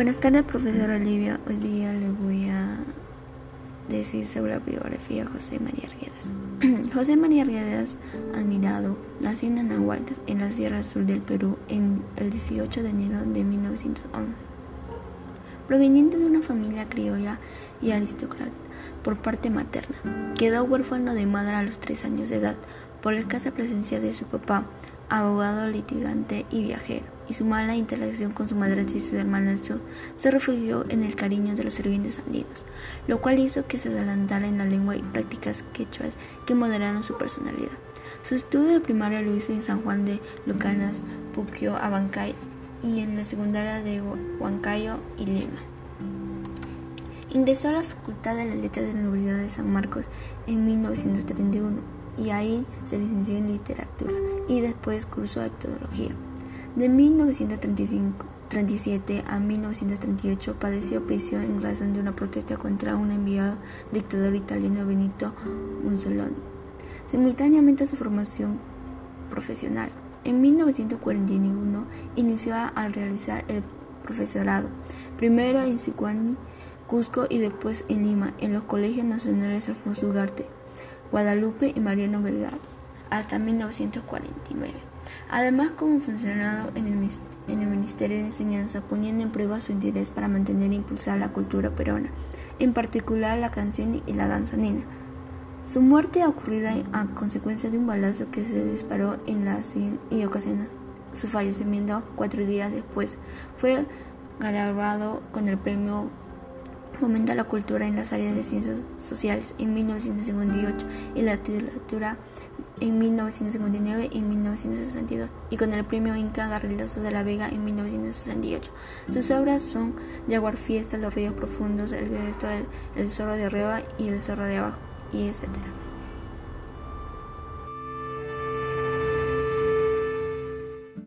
Buenas tardes, profesora Olivia. Hoy día le voy a decir sobre la biografía de José María Arguedas. José María Arguedas Admirado nació en Anahuaylas, en la Sierra Sur del Perú, en el 18 de enero de 1911. Proveniente de una familia criolla y aristócrata por parte materna, quedó huérfano de madre a los tres años de edad por la escasa presencia de su papá, abogado litigante y viajero, y su mala interacción con su madrastra y su hermanastro, se refugió en el cariño de los sirvientes andinos, lo cual hizo que se adelantara en la lengua y prácticas quechuas que moderaron su personalidad. Su estudio de primaria lo hizo en San Juan de Lucanas, Puquio, Abancay y en la secundaria de Huancayo y Lima. Ingresó a la Facultad de Letras de la Universidad de San Marcos en 1931 y ahí se licenció en literatura y después cursó etología. De 1937 a 1938 padeció prisión en razón de una protesta contra un enviado dictador italiano Benito Mussolini. Simultáneamente a su formación profesional, en 1941 inició a realizar el profesorado, primero en Sicuani, Cusco y después en Lima, en los colegios nacionales Alfonso Ugarte. Guadalupe y Mariano Vergara hasta 1949. Además, como el, en el Ministerio de Enseñanza, poniendo en prueba su interés para mantener e impulsar la cultura peruana, en particular la canción y la danza nena. Su muerte ocurrida a consecuencia de un balazo que se disparó en la y ocasionó su fallecimiento cuatro días después. Fue galardonado con el premio fomenta la cultura en las áreas de ciencias sociales en 1958 y la literatura en 1959 y 1962 y con el premio Inca Garrilaso de la Vega en 1968. Sus obras son Jaguar Fiesta, Los Ríos Profundos, El Gesto, El, Zorro de Arriba y El Zorro de Abajo y etcétera.